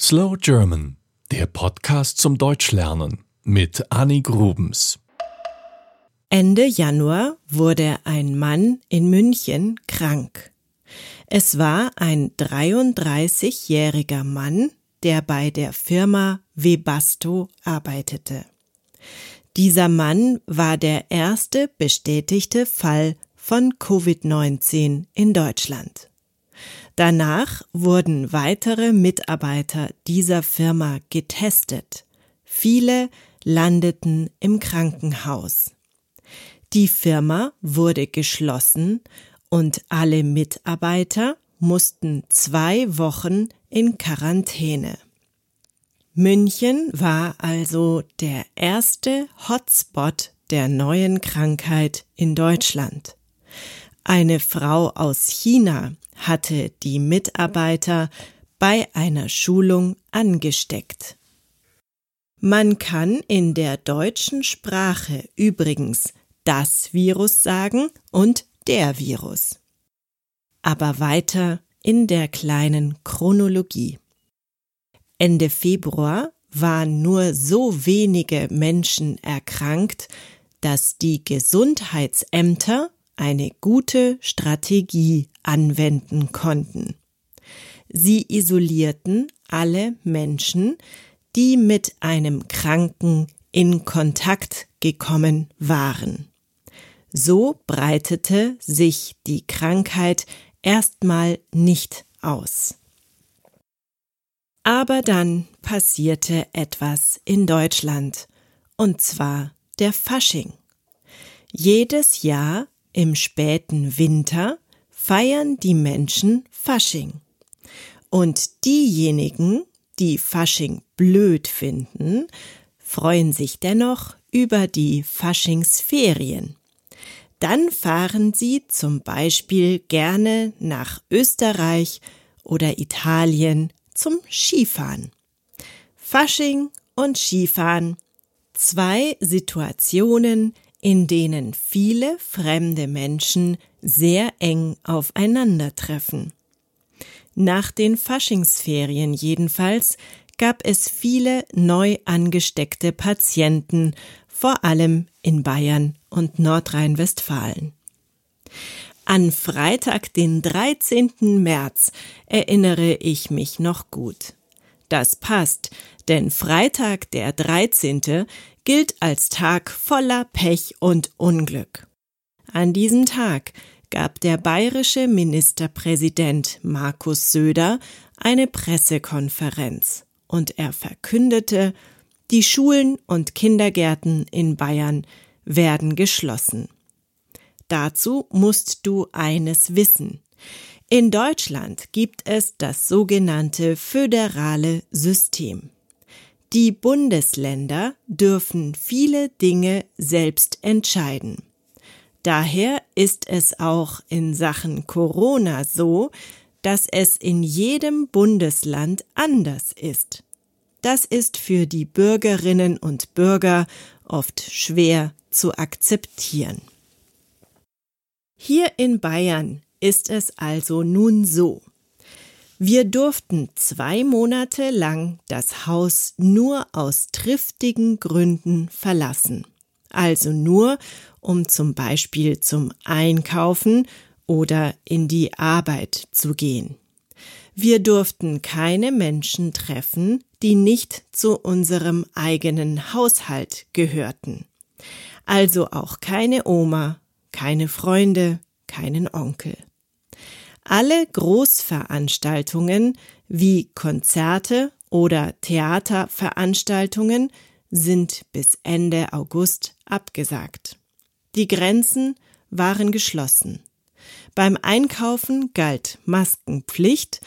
Slow German, der Podcast zum Deutschlernen mit Annie Grubens. Ende Januar wurde ein Mann in München krank. Es war ein 33-jähriger Mann, der bei der Firma Webasto arbeitete. Dieser Mann war der erste bestätigte Fall von Covid-19 in Deutschland. Danach wurden weitere Mitarbeiter dieser Firma getestet. Viele landeten im Krankenhaus. Die Firma wurde geschlossen und alle Mitarbeiter mussten zwei Wochen in Quarantäne. München war also der erste Hotspot der neuen Krankheit in Deutschland. Eine Frau aus China hatte die Mitarbeiter bei einer Schulung angesteckt. Man kann in der deutschen Sprache übrigens das Virus sagen und der Virus. Aber weiter in der kleinen Chronologie. Ende Februar waren nur so wenige Menschen erkrankt, dass die Gesundheitsämter eine gute Strategie anwenden konnten. Sie isolierten alle Menschen, die mit einem Kranken in Kontakt gekommen waren. So breitete sich die Krankheit erstmal nicht aus. Aber dann passierte etwas in Deutschland, und zwar der Fasching. Jedes Jahr im späten Winter feiern die Menschen Fasching. Und diejenigen, die Fasching blöd finden, freuen sich dennoch über die Faschingsferien. Dann fahren sie zum Beispiel gerne nach Österreich oder Italien zum Skifahren. Fasching und Skifahren. Zwei Situationen, in denen viele fremde Menschen sehr eng aufeinandertreffen. Nach den Faschingsferien jedenfalls gab es viele neu angesteckte Patienten, vor allem in Bayern und Nordrhein-Westfalen. An Freitag, den 13. März, erinnere ich mich noch gut. Das passt, denn Freitag, der 13., gilt als Tag voller Pech und Unglück. An diesem Tag gab der bayerische Ministerpräsident Markus Söder eine Pressekonferenz und er verkündete, die Schulen und Kindergärten in Bayern werden geschlossen. Dazu musst du eines wissen. In Deutschland gibt es das sogenannte föderale System. Die Bundesländer dürfen viele Dinge selbst entscheiden. Daher ist es auch in Sachen Corona so, dass es in jedem Bundesland anders ist. Das ist für die Bürgerinnen und Bürger oft schwer zu akzeptieren. Hier in Bayern ist es also nun so. Wir durften zwei Monate lang das Haus nur aus triftigen Gründen verlassen. Also nur, um zum Beispiel zum Einkaufen oder in die Arbeit zu gehen. Wir durften keine Menschen treffen, die nicht zu unserem eigenen Haushalt gehörten. Also auch keine Oma, keine Freunde, keinen Onkel. Alle Großveranstaltungen wie Konzerte oder Theaterveranstaltungen sind bis Ende August abgesagt. Die Grenzen waren geschlossen. Beim Einkaufen galt Maskenpflicht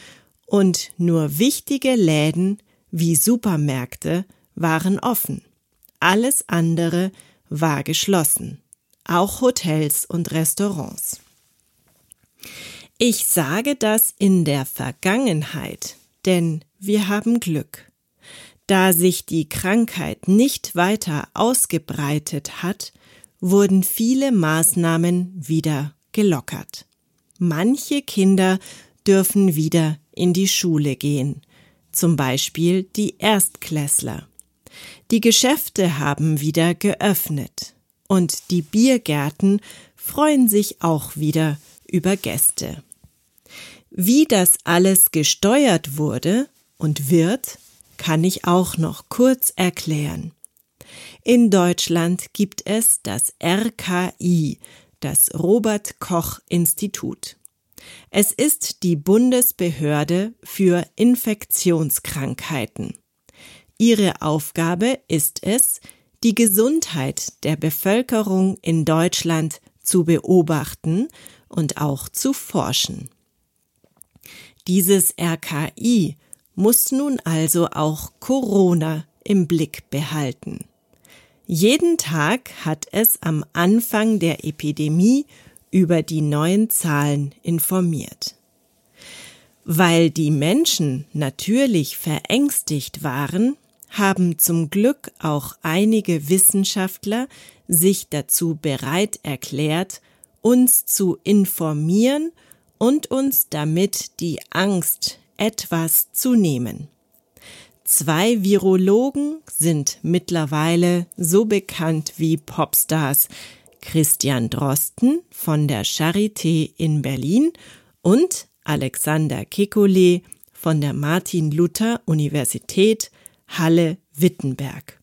und nur wichtige Läden wie Supermärkte waren offen. Alles andere war geschlossen, auch Hotels und Restaurants. Ich sage das in der Vergangenheit, denn wir haben Glück. Da sich die Krankheit nicht weiter ausgebreitet hat, wurden viele Maßnahmen wieder gelockert. Manche Kinder dürfen wieder in die Schule gehen, zum Beispiel die Erstklässler. Die Geschäfte haben wieder geöffnet und die Biergärten freuen sich auch wieder über Gäste. Wie das alles gesteuert wurde und wird, kann ich auch noch kurz erklären. In Deutschland gibt es das RKI, das Robert Koch Institut. Es ist die Bundesbehörde für Infektionskrankheiten. Ihre Aufgabe ist es, die Gesundheit der Bevölkerung in Deutschland zu beobachten und auch zu forschen. Dieses RKI muss nun also auch Corona im Blick behalten. Jeden Tag hat es am Anfang der Epidemie über die neuen Zahlen informiert. Weil die Menschen natürlich verängstigt waren, haben zum Glück auch einige Wissenschaftler sich dazu bereit erklärt, uns zu informieren und uns damit die Angst etwas zu nehmen. Zwei Virologen sind mittlerweile so bekannt wie Popstars. Christian Drosten von der Charité in Berlin und Alexander Kekulé von der Martin Luther Universität Halle-Wittenberg.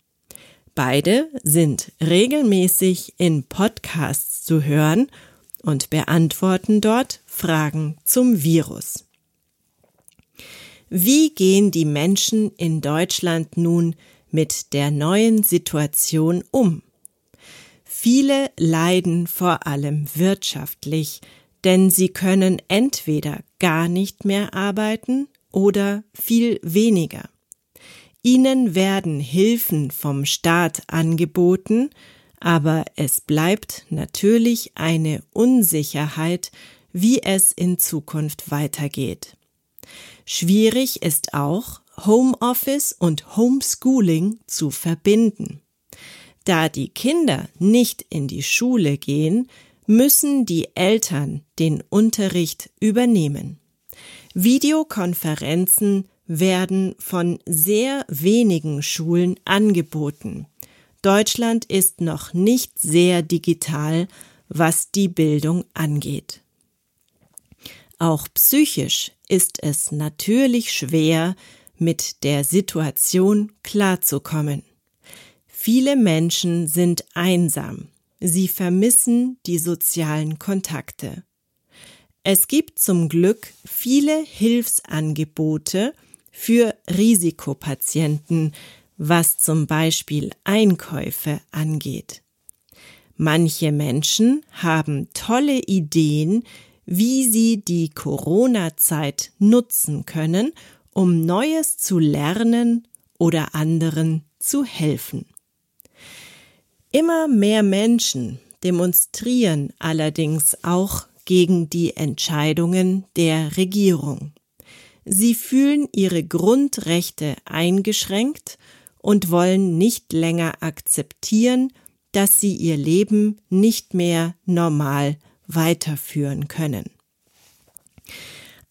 Beide sind regelmäßig in Podcasts zu hören und beantworten dort Fragen zum Virus. Wie gehen die Menschen in Deutschland nun mit der neuen Situation um? Viele leiden vor allem wirtschaftlich, denn sie können entweder gar nicht mehr arbeiten oder viel weniger. Ihnen werden Hilfen vom Staat angeboten, aber es bleibt natürlich eine Unsicherheit, wie es in Zukunft weitergeht. Schwierig ist auch, Homeoffice und Homeschooling zu verbinden. Da die Kinder nicht in die Schule gehen, müssen die Eltern den Unterricht übernehmen. Videokonferenzen werden von sehr wenigen Schulen angeboten. Deutschland ist noch nicht sehr digital, was die Bildung angeht. Auch psychisch ist es natürlich schwer, mit der Situation klarzukommen. Viele Menschen sind einsam, sie vermissen die sozialen Kontakte. Es gibt zum Glück viele Hilfsangebote für Risikopatienten, was zum Beispiel Einkäufe angeht. Manche Menschen haben tolle Ideen, wie sie die Corona-Zeit nutzen können, um Neues zu lernen oder anderen zu helfen. Immer mehr Menschen demonstrieren allerdings auch gegen die Entscheidungen der Regierung. Sie fühlen ihre Grundrechte eingeschränkt und wollen nicht länger akzeptieren, dass sie ihr Leben nicht mehr normal weiterführen können.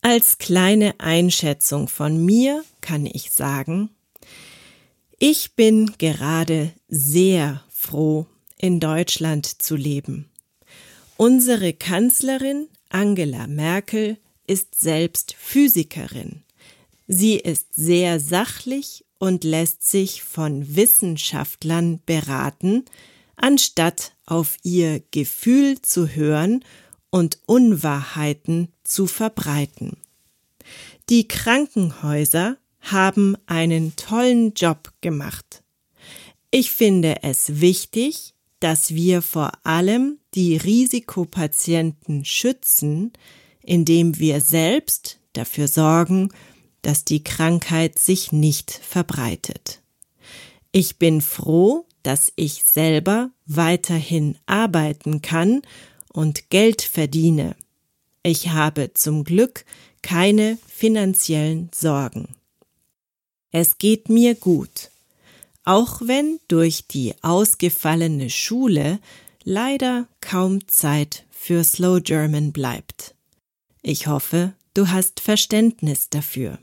Als kleine Einschätzung von mir kann ich sagen, ich bin gerade sehr froh, in Deutschland zu leben. Unsere Kanzlerin Angela Merkel ist selbst Physikerin. Sie ist sehr sachlich und lässt sich von Wissenschaftlern beraten, anstatt auf ihr Gefühl zu hören und Unwahrheiten zu verbreiten. Die Krankenhäuser haben einen tollen Job gemacht. Ich finde es wichtig, dass wir vor allem die Risikopatienten schützen, indem wir selbst dafür sorgen, dass die Krankheit sich nicht verbreitet. Ich bin froh, dass ich selber weiterhin arbeiten kann und Geld verdiene. Ich habe zum Glück keine finanziellen Sorgen. Es geht mir gut, auch wenn durch die ausgefallene Schule leider kaum Zeit für Slow German bleibt. Ich hoffe, du hast Verständnis dafür.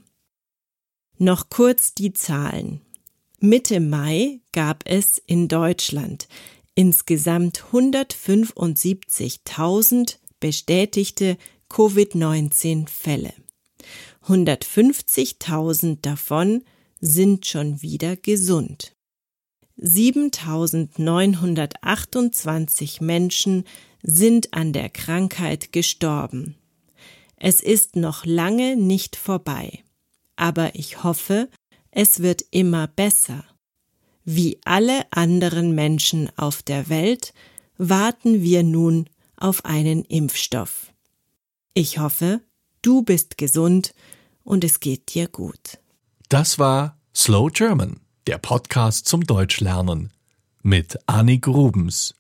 Noch kurz die Zahlen. Mitte Mai gab es in Deutschland insgesamt 175.000 bestätigte Covid-19-Fälle. 150.000 davon sind schon wieder gesund. 7.928 Menschen sind an der Krankheit gestorben. Es ist noch lange nicht vorbei, aber ich hoffe, es wird immer besser. Wie alle anderen Menschen auf der Welt warten wir nun auf einen Impfstoff. Ich hoffe, du bist gesund und es geht dir gut. Das war Slow German, der Podcast zum Deutschlernen mit Annie Grubens.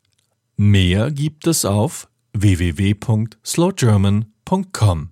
Mehr gibt es auf www.slowgerman.com.